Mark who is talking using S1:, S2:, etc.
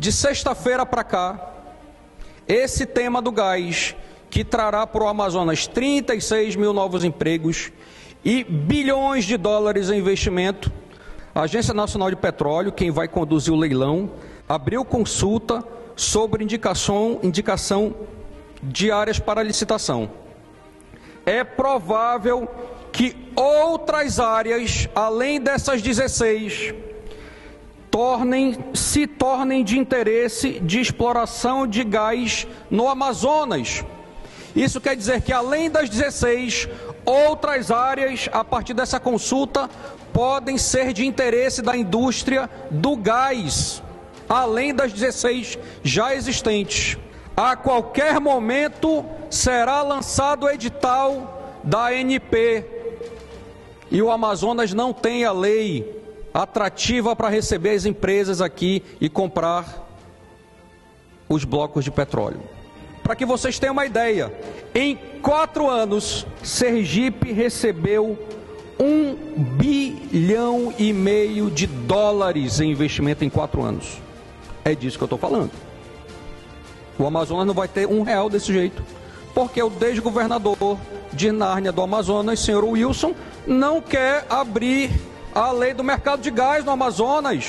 S1: De sexta-feira para cá, esse tema do gás, que trará para o Amazonas 36 mil novos empregos e bilhões de dólares em investimento, a Agência Nacional de Petróleo, quem vai conduzir o leilão, abriu consulta sobre indicação, indicação de áreas para licitação. É provável que outras áreas, além dessas 16, tornem, se tornem de interesse de exploração de gás no Amazonas. Isso quer dizer que, além das 16, outras áreas, a partir dessa consulta, podem ser de interesse da indústria do gás, além das 16 já existentes. A qualquer momento será lançado o edital da ANP. E o Amazonas não tem a lei atrativa para receber as empresas aqui e comprar os blocos de petróleo. Para que vocês tenham uma ideia, em quatro anos, Sergipe recebeu um bilhão e meio de dólares em investimento em quatro anos. É disso que eu estou falando. O Amazonas não vai ter um real desse jeito, porque o desgovernador de Nárnia do Amazonas, senhor Wilson, não quer abrir a lei do mercado de gás no Amazonas.